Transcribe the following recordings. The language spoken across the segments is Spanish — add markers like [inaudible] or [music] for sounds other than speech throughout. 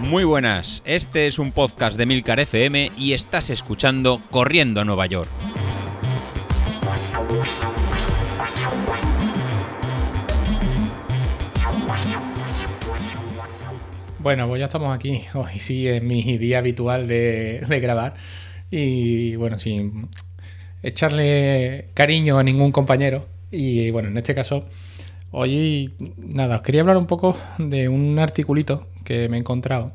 Muy buenas, este es un podcast de Milcar FM y estás escuchando Corriendo a Nueva York. Bueno, pues ya estamos aquí. Hoy sí es mi día habitual de, grabar. Y bueno, sin echarle cariño a ningún compañero. Y bueno, en este caso, hoy nada, os quería hablar un poco de un articulito que me he encontrado,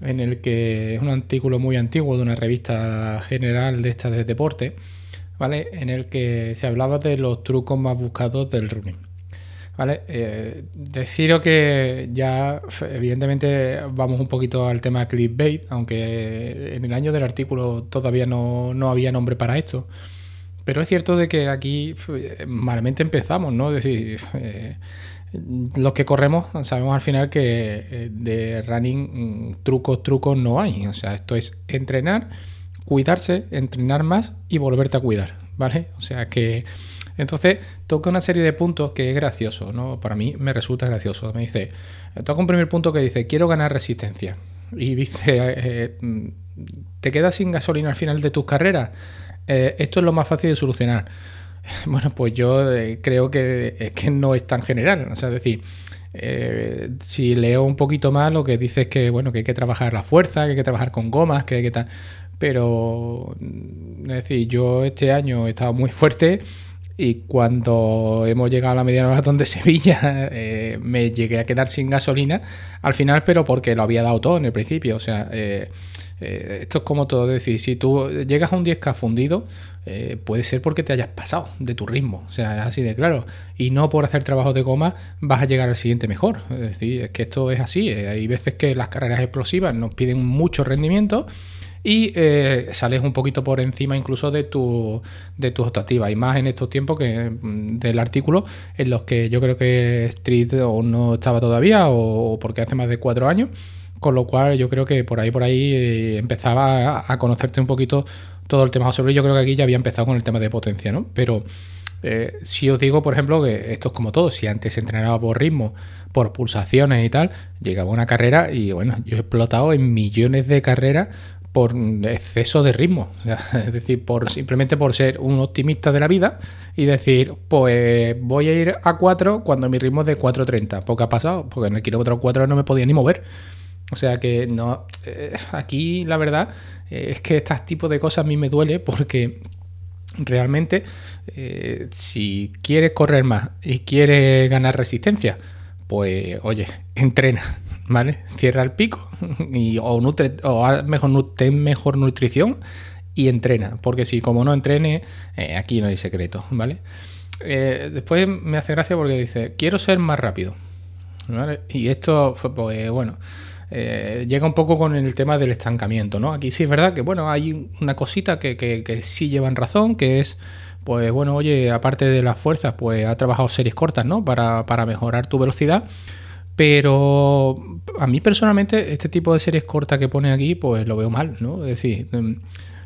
en el que es un artículo muy antiguo de una revista general de esta de deporte, ¿vale? En el que se hablaba de los trucos más buscados del running. ¿Vale? Eh, deciros que ya, evidentemente, vamos un poquito al tema clickbait, aunque en el año del artículo todavía no, no había nombre para esto. Pero es cierto de que aquí malamente empezamos, ¿no? Es decir, eh, los que corremos sabemos al final que eh, de running mm, trucos, trucos no hay. O sea, esto es entrenar, cuidarse, entrenar más y volverte a cuidar, ¿vale? O sea que entonces toca una serie de puntos que es gracioso, ¿no? Para mí me resulta gracioso. Me dice, toca un primer punto que dice, quiero ganar resistencia. Y dice, [laughs] eh, mm, ¿te quedas sin gasolina al final de tus carreras? Esto es lo más fácil de solucionar. [laughs] Bueno, pues yo eh, creo que es que no es tan general. O sea, es decir, eh, si leo un poquito más, lo que dice es que, bueno, que hay que trabajar la fuerza, que hay que trabajar con gomas, que hay que tal. Pero, es decir, yo este año he estado muy [laughs] fuerte y cuando hemos llegado a la mediana maratón de Sevilla [laughs] eh, me llegué a quedar sin gasolina al final, pero porque lo había dado todo en el principio. O sea, esto es como todo, es decir, si tú llegas a un 10K fundido, eh, puede ser porque te hayas pasado de tu ritmo, o sea, es así de claro. Y no por hacer trabajo de goma vas a llegar al siguiente mejor. Es decir, es que esto es así. Eh, hay veces que las carreras explosivas nos piden mucho rendimiento y eh, sales un poquito por encima incluso de tu de tus optativas y más en estos tiempos que mm, del artículo en los que yo creo que Street o no estaba todavía o porque hace más de cuatro años con lo cual yo creo que por ahí por ahí empezaba a conocerte un poquito todo el tema sobre yo creo que aquí ya había empezado con el tema de potencia, ¿no? Pero eh, si os digo, por ejemplo, que esto es como todo, si antes entrenaba por ritmo, por pulsaciones y tal, llegaba una carrera y bueno, yo he explotado en millones de carreras por exceso de ritmo, [laughs] es decir, por simplemente por ser un optimista de la vida y decir, pues voy a ir a 4 cuando mi ritmo es de 4.30, porque ha pasado, porque en el kilómetro 4 no me podía ni mover. O sea que no, eh, aquí la verdad eh, es que este tipo de cosas a mí me duele porque realmente eh, si quieres correr más y quieres ganar resistencia, pues oye, entrena, [laughs] ¿vale? Cierra el pico [laughs] y, o, nutre, o mejor, ten mejor nutrición y entrena, porque si como no entrene, aquí no hay secreto, ¿vale? después me hace gracia porque dice, quiero ser más rápido, ¿vale? Y esto, pues bueno, eh, llega un poco con el tema del estancamiento, ¿no? Aquí sí es verdad que, bueno, hay una cosita que, que, sí llevan razón, que es, pues bueno, oye, aparte de las fuerzas, pues ha trabajado series cortas, ¿no? Para, mejorar tu velocidad. Pero a mí personalmente este tipo de series cortas que pone aquí, pues lo veo mal, ¿no? Es decir, mm,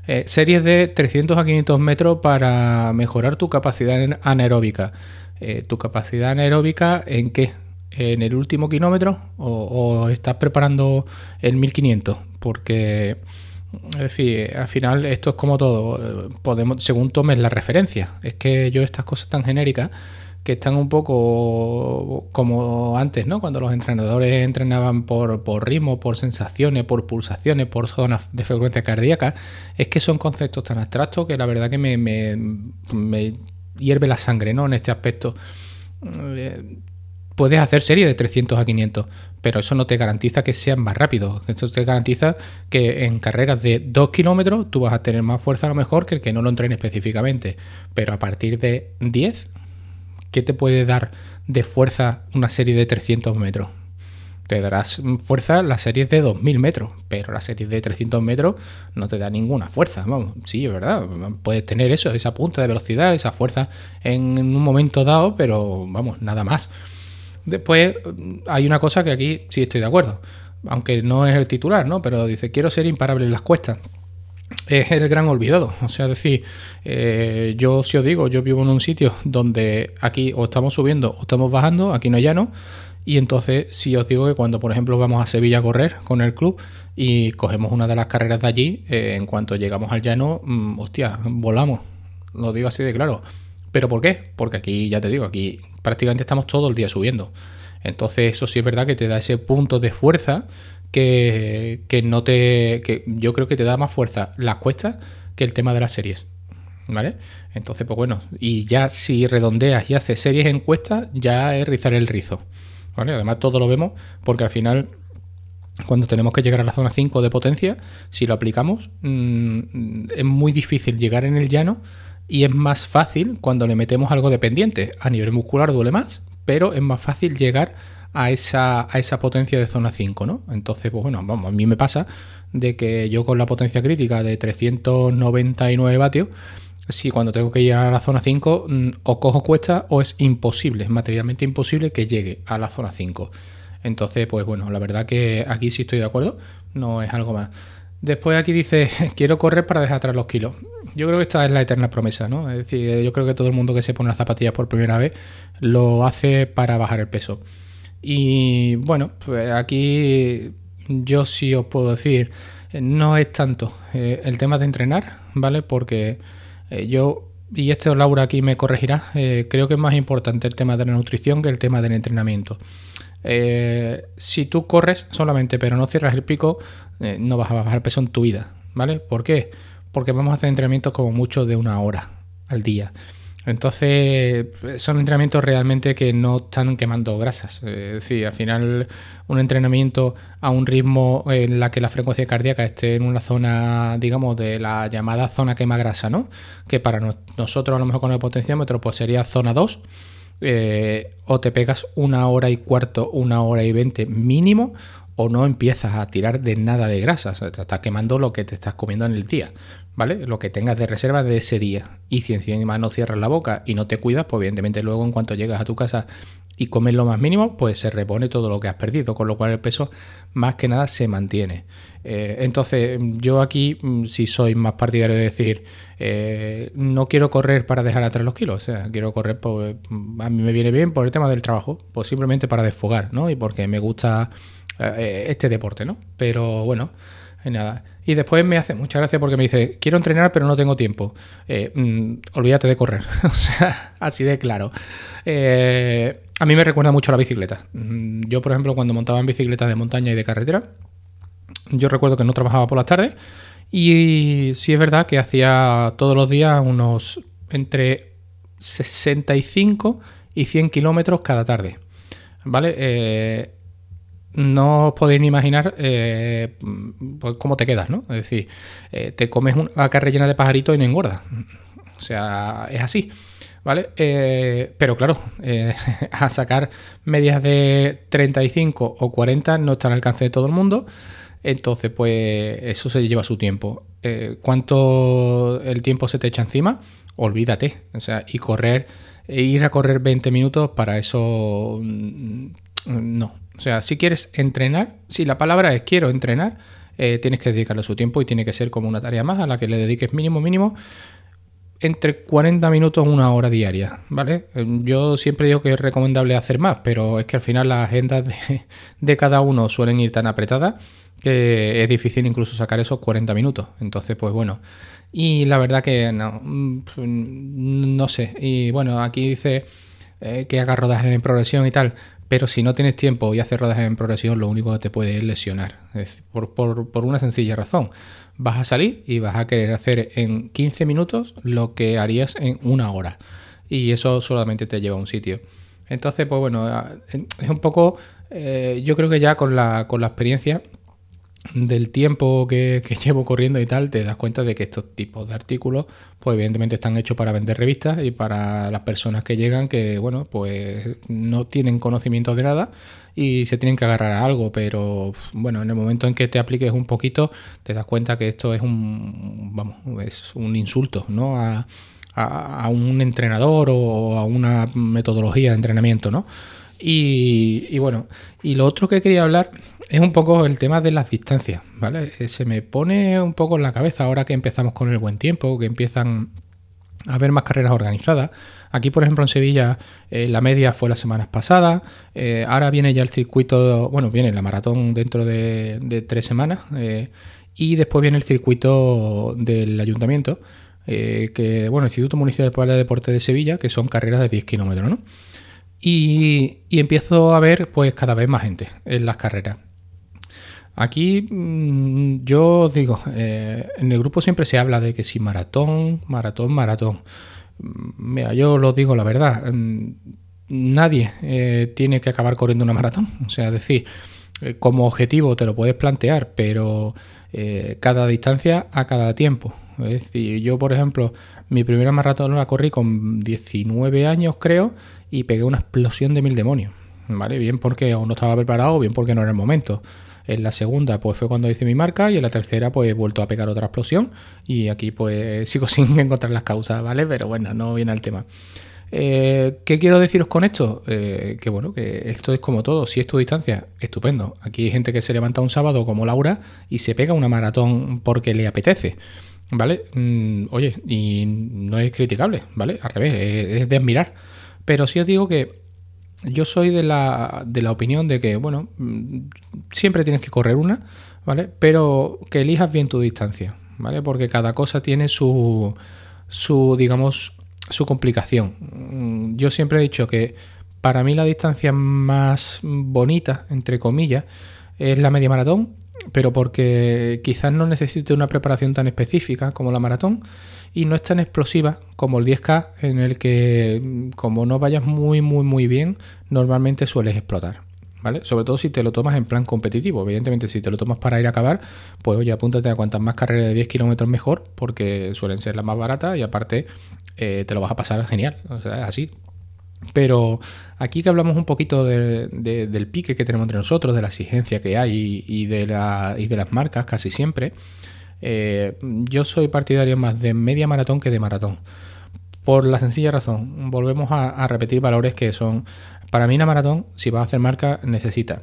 eh, series de 300 a 500 metros para mejorar tu capacidad anaeróbica. Eh, ¿Tu capacidad anaeróbica en qué? En el último kilómetro o, estás preparando el 1500 porque es al final esto es como todo, podemos, según tomes la referencia, es que yo estas cosas tan genéricas que están un poco como antes, ¿no? Cuando los entrenadores entrenaban por, por ritmo, por sensaciones, por pulsaciones, por zonas de frecuencia cardíaca, es que son conceptos tan abstractos que la verdad que me, me, me hierve la sangre, ¿no? En este aspecto eh, puedes hacer serie de 300 a 500, pero eso no te garantiza que sean más rápido. Eso te garantiza que en carreras de 2 kilómetros tú vas a tener más fuerza a lo mejor que el que no lo entrene específicamente. Pero a partir de 10, ¿qué te puede dar de fuerza una serie de 300 metros? Te darás fuerza las series de 2000 metros, pero la serie de 300 metros no te da ninguna fuerza. Vamos, sí, es verdad. Puedes tener eso, esa punta de velocidad, esa fuerza en un momento dado, pero vamos, nada más. Después hay una cosa que aquí sí estoy de acuerdo, aunque no es el titular, ¿no? Pero dice, quiero ser imparable en las cuestas. Es el gran olvidado. O sea, decir, eh, yo si os digo, yo vivo en un sitio donde aquí o estamos subiendo o estamos bajando, aquí no hay llano, Y entonces, si os digo que cuando, por ejemplo, vamos a Sevilla a correr con el club y cogemos una de las carreras de allí, eh, en cuanto llegamos al llano, mm, hostia, volamos. Lo digo así de claro. ¿Pero por qué? Porque aquí, ya te digo, aquí prácticamente estamos todo el día subiendo. Entonces, eso sí es verdad que te da ese punto de fuerza que, que no te. que yo creo que te da más fuerza las cuestas que el tema de las series. ¿Vale? Entonces, pues bueno, y ya si redondeas y haces series en cuestas, ya es rizar el rizo. Además, todo lo vemos porque al final, cuando tenemos que llegar a la zona 5 de potencia, si lo aplicamos, mm, es muy difícil llegar en el llano y es más fácil cuando le metemos algo de pendiente. A nivel muscular duele más, pero es más fácil llegar a esa, a esa potencia de zona 5, ¿no? Entonces, pues bueno, vamos, a mí me pasa de que yo con la potencia crítica de 399 vatios, si cuando tengo que llegar a la zona 5 mm, o cojo cuesta o es imposible, es materialmente imposible que llegue a la zona 5. Entonces, pues bueno, la verdad que aquí sí estoy de acuerdo, no es algo más. Después aquí dice, [laughs] quiero correr para dejar atrás los kilos. Yo creo que esta es la eterna promesa, ¿no? Es decir, yo creo que todo el mundo que se pone las zapatillas por primera vez lo hace para bajar el peso. Y bueno, pues aquí yo sí os puedo decir, no es tanto eh, el tema de entrenar, ¿vale? Porque eh, yo, y esto Laura aquí me corregirá, eh, creo que es más importante el tema de la nutrición que el tema del entrenamiento. Si tú corres solamente pero no cierras el pico, no vas a bajar peso en tu vida, ¿vale? ¿Por qué? Porque vamos a hacer entrenamientos como mucho de una hora al día. Entonces, son entrenamientos realmente que no están quemando grasas. Es decir, al final, un entrenamiento a un ritmo en la que la frecuencia cardíaca esté en una zona, digamos, de la llamada zona quema grasa, ¿no? Que para nosotros, a lo mejor con el potenciómetro, pues sería zona 2. Eh, o te pegas una hora y cuarto, una hora y veinte mínimo, o no empiezas a tirar de nada de grasa. te estás quemando lo que te estás comiendo en el día. ¿vale? Lo que tengas de reserva de ese día. Y si encima no cierras la boca y no te cuidas, pues evidentemente luego en cuanto llegas a tu casa y comes lo más mínimo, pues se repone todo lo que has perdido, con lo cual el peso más que nada se mantiene. Eh, entonces, yo aquí mm, si soy más partidario de decir, eh, no quiero correr para dejar atrás los kilos, o sea, quiero correr, pues a mí me viene bien por el tema del trabajo, pues simplemente para desfogar, ¿no? Y porque me gusta este deporte, ¿no? Pero bueno, nada. Y después me hace mucha gracia porque me dice, quiero entrenar pero no tengo tiempo. Eh, mm, olvídate de correr. [laughs] o sea, así de claro. Eh, a mí me recuerda mucho a la bicicleta. Mm, yo, por ejemplo, cuando montaba en bicicletas de montaña y de carretera, yo recuerdo que no trabajaba por las tardes y sí es verdad que hacía todos los días unos entre 65 y 100 kilómetros cada tarde. ¿Vale? Eh, no os podéis ni imaginar eh, pues, cómo te quedas, ¿no? Es decir, eh, te comes una carne llena de pajaritos y no engorda. O sea, es así, ¿vale? Eh, pero claro, [laughs] a sacar medias de 35 o 40 no está al alcance de todo el mundo. Entonces, pues eso se lleva su tiempo. ¿Cuánto el tiempo se te echa encima? Olvídate. O sea, y correr, ir a correr 20 minutos, para eso mm, no, sea, si quieres entrenar, si la palabra es quiero entrenar, eh, tienes que dedicarle su tiempo y tiene que ser como una tarea más a la que le dediques mínimo, mínimo, entre 40 minutos a una hora diaria, ¿vale? Eh, yo siempre digo que es recomendable hacer más, pero es que al final las agendas de, cada uno suelen ir tan apretadas que es difícil incluso sacar esos 40 minutos. Entonces, pues bueno. Y la verdad que no, mm, no sé. Y bueno, aquí dice eh, que haga rodaje en progresión y tal. Pero si no tienes tiempo y haces rodaje en progresión, lo único que te puede es lesionar. por, una sencilla razón. Vas a salir y vas a querer hacer en 15 minutos lo que harías en una hora. Y eso solamente te lleva a un sitio. Entonces, pues bueno, es un poco, eh, yo creo que ya con la, con la experiencia del tiempo que, [laughs] llevo corriendo y tal, te das cuenta de que estos tipos de artículos, pues evidentemente están hechos para vender revistas y para las personas que llegan que, bueno, pues no tienen conocimiento de nada y se tienen que agarrar a algo, pero bueno, en el momento en que te apliques un poquito, te das cuenta que esto es un, vamos, es un insulto, ¿no? A, a un entrenador o a una metodología de entrenamiento, ¿no? Y, bueno, y lo otro que quería hablar es un poco el tema de las distancias, ¿vale? Eh, se me pone un poco en la cabeza ahora que empezamos con el buen tiempo, que empiezan a ver más carreras organizadas. Aquí, por ejemplo, en Sevilla, eh, la media fue las semanas pasadas. Eh, ahora viene ya el circuito, bueno, viene la maratón dentro de, tres semanas. Y después viene el circuito del ayuntamiento, que, bueno, Instituto Municipal de Deporte de Sevilla, que son carreras de 10 kilómetros, ¿no? Y, empiezo a ver, pues, cada vez más gente en las carreras. Aquí mm, yo digo, eh, en el grupo siempre se habla de que si maratón, maratón, maratón. Mm, mira, yo lo digo la verdad, mm, nadie eh, tiene que acabar corriendo una maratón. O sea, es decir, eh, como objetivo te lo puedes plantear, pero cada distancia a cada tiempo. Es decir, yo por ejemplo, mi primera maratón la corrí con 19 años creo y pegué una explosión de mil demonios. ¿Vale? Bien porque aún no estaba preparado, bien porque no era el momento. En la segunda, pues fue cuando hice mi marca. Y en la tercera, pues he vuelto a pegar otra explosión. Y aquí, pues [laughs] sigo sin encontrar las causas, ¿vale? Pero bueno, no viene al tema. Eh, ¿Qué quiero deciros con esto? Eh, que bueno, que esto es como todo. Si es tu distancia, estupendo. Aquí hay gente que se levanta un sábado como Laura y se pega una maratón porque le apetece. ¿Vale? Mm, oye, y no es criticable, ¿vale? Al revés, es de admirar. Pero sí os digo que yo soy de la, de la opinión de que, bueno, mm, siempre tienes que correr una, ¿vale? Pero que elijas bien tu distancia, ¿vale? Porque cada cosa tiene su, su digamos, su complicación. Mm, yo siempre he dicho que para mí la distancia más bonita, entre comillas, es la media maratón, pero porque quizás no necesite una preparación tan específica como la maratón y no es tan explosiva como el 10K en el que como no vayas muy muy muy bien normalmente sueles explotar. ¿Vale? Sobre todo si te lo tomas en plan competitivo. Evidentemente, si te lo tomas para ir a acabar, pues oye, apúntate a cuantas más carreras de 10 kilómetros mejor, porque suelen ser las más baratas y aparte eh, te lo vas a pasar genial. O sea, es así. Pero aquí que hablamos un poquito del pique que tenemos entre nosotros, de la exigencia que hay y, de, la, y de las marcas casi siempre, eh, yo soy partidario más de media maratón que de maratón. Por la sencilla razón, volvemos a, repetir valores que son, para mí una maratón, si vas a hacer marca, necesita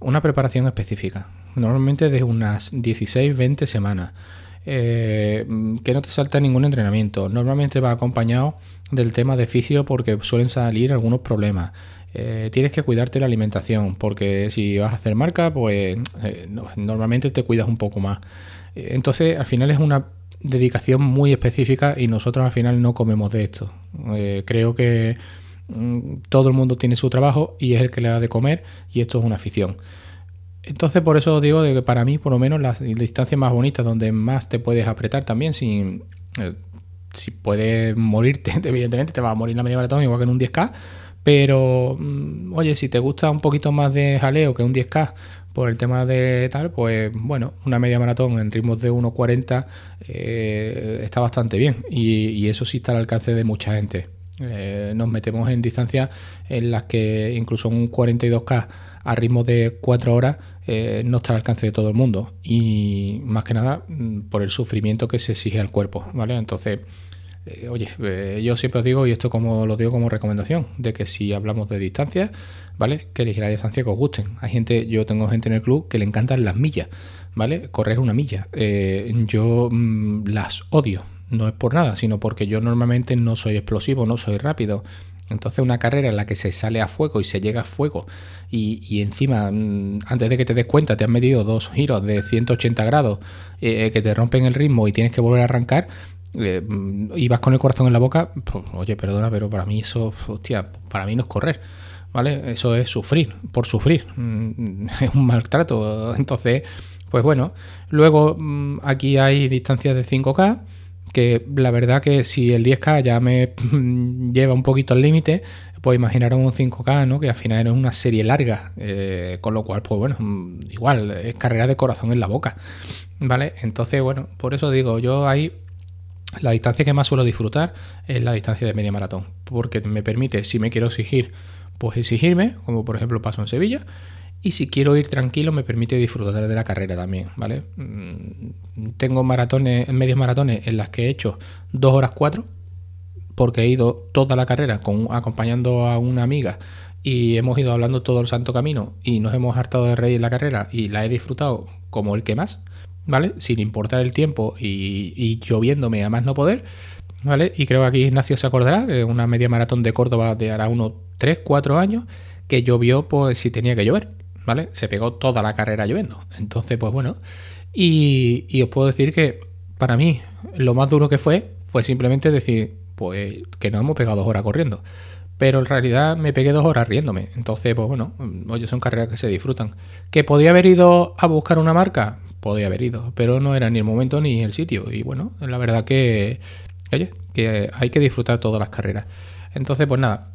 una preparación específica, normalmente de unas 16-20 semanas. Eh, que no te salta ningún entrenamiento. Normalmente va acompañado del tema de fisio porque suelen salir algunos problemas. Eh, tienes que cuidarte la alimentación porque si vas a hacer marca, pues normalmente te cuidas un poco más. Entonces, al final es una dedicación muy específica y nosotros al final no comemos de esto. Eh, creo que mm, todo el mundo tiene su trabajo y es el que le da de comer y esto es una afición. Entonces por eso digo de que para mí por lo menos las distancias más bonitas donde más te puedes apretar también sin... Eh, si puedes morirte, [laughs] evidentemente te vas a morir en la media maratón igual que en un 10K, pero mm, oye, si te gusta un poquito más de jaleo que un 10K por el tema de tal, pues bueno, una media maratón en ritmos de 1.40 eh, está bastante bien y, eso sí está al alcance de mucha gente. Eh, nos metemos en distancias en las que incluso un 42K a ritmo de 4 horas eh, no está al alcance de todo el mundo y más que nada mm, por el sufrimiento que se exige al cuerpo, ¿vale? Entonces eh, oye, eh, yo siempre os digo, y esto como lo digo como recomendación, de que si hablamos de distancias, ¿vale? Que la distancia que os gusten. Hay gente, yo tengo gente en el club que le encantan las millas, ¿vale? Correr una milla. Eh, yo mm, las odio, no es por nada, sino porque yo normalmente no soy explosivo, no soy rápido. Entonces una carrera en la que se sale a fuego y se llega a fuego y, encima mm, antes de que te des cuenta te han metido dos giros de 180 grados que te rompen el ritmo y tienes que volver a arrancar, eh, y vas con el corazón en la boca, pues, oye, perdona, pero para mí eso, hostia, para mí no es correr, ¿vale? Eso es sufrir, por sufrir, mm, [laughs] es un maltrato. Entonces, pues bueno, luego mm, aquí hay distancias de 5K, que la verdad que si el 10K ya me lleva un poquito al límite, pues imaginaros un 5K, ¿no? Que al final es una serie larga, eh, con lo cual, pues bueno, mm, igual, es carrera de corazón en la boca, ¿vale? Entonces, bueno, por eso digo, yo ahí la distancia que más suelo disfrutar es la distancia de media maratón, porque me permite, si me quiero exigir, pues exigirme, como por ejemplo paso en Sevilla, y si quiero ir tranquilo me permite disfrutar de la carrera también, ¿vale? Mm, tengo maratones, medios maratones en las que he hecho 2 horas 4, porque he ido toda la carrera acompañando a una amiga y hemos ido hablando todo el santo camino y nos hemos hartado de reír la carrera y la he disfrutado como el que más. ¿Vale? Sin importar el tiempo y, lloviéndome a más no poder. ¿vale? Y creo que aquí Ignacio se acordará, que una media maratón de Córdoba de hará unos 3, 4 años, que llovió pues si tenía que llover, ¿vale? Se pegó toda la carrera lloviendo. Entonces, pues bueno, y, y os puedo decir que para mí lo más duro que fue fue simplemente decir, pues que nos hemos pegado dos horas corriendo. Pero en realidad me pegué dos horas riéndome. Entonces, pues bueno, oye, son carreras que se disfrutan. ¿Que podía haber ido a buscar una marca? Podía haber ido, pero no era ni el momento ni el sitio. Y bueno, la verdad que, oye, que hay que disfrutar todas las carreras. Entonces, pues nada,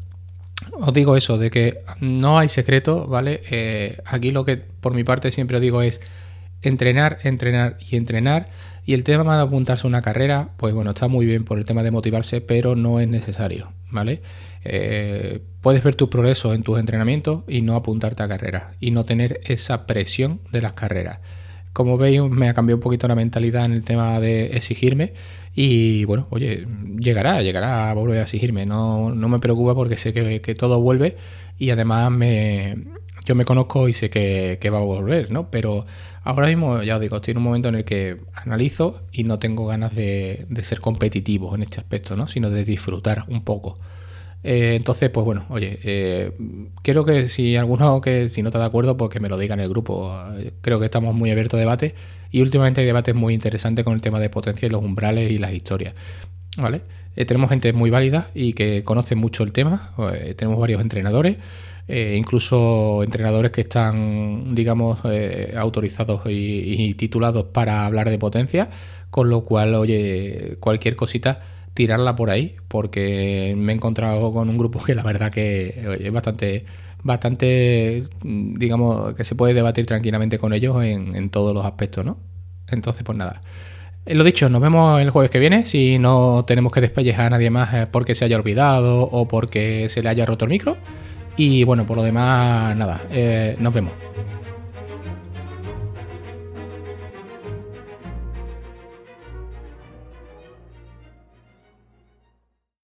os digo eso, de que no hay secreto, ¿vale? Eh, aquí lo que por mi parte siempre digo es entrenar, entrenar y entrenar. Y el tema de apuntarse a una carrera, pues bueno, está muy bien por el tema de motivarse, pero no es necesario, ¿vale? Eh, puedes ver tu progreso en tus entrenamientos y no apuntarte a carreras y no tener esa presión de las carreras. Como veis, me ha cambiado un poquito la mentalidad en el tema de exigirme y bueno, oye, llegará, llegará a volver a exigirme. No, no me preocupa porque sé que, que todo vuelve y además me, yo me conozco y sé que, va a volver, ¿no? Pero ahora mismo, ya os digo, estoy en un momento en el que analizo y no tengo ganas de, ser competitivo en este aspecto, ¿no? Sino de disfrutar un poco. Eh, entonces, pues bueno, oye, eh, quiero que si alguno que si no está de acuerdo, pues que me lo diga en el grupo. Creo que estamos muy abiertos a debate y últimamente hay debates muy interesantes con el tema de potencia y los umbrales y las historias. ¿Vale? Eh, tenemos gente muy válida y que conoce mucho el tema. tenemos varios entrenadores. Eh, incluso entrenadores que están, digamos, eh, autorizados y, titulados para hablar de potencia, con lo cual, oye, cualquier cosita, tirarla por ahí, porque me he encontrado con un grupo que la verdad que es bastante, bastante, digamos, que se puede debatir tranquilamente con ellos en, todos los aspectos, ¿no? Entonces, pues nada. Eh, lo dicho, nos vemos el jueves que viene. Si no tenemos que despellejar a nadie más porque se haya olvidado o porque se le haya roto el micro. Y bueno, por lo demás, nada, eh, nos vemos.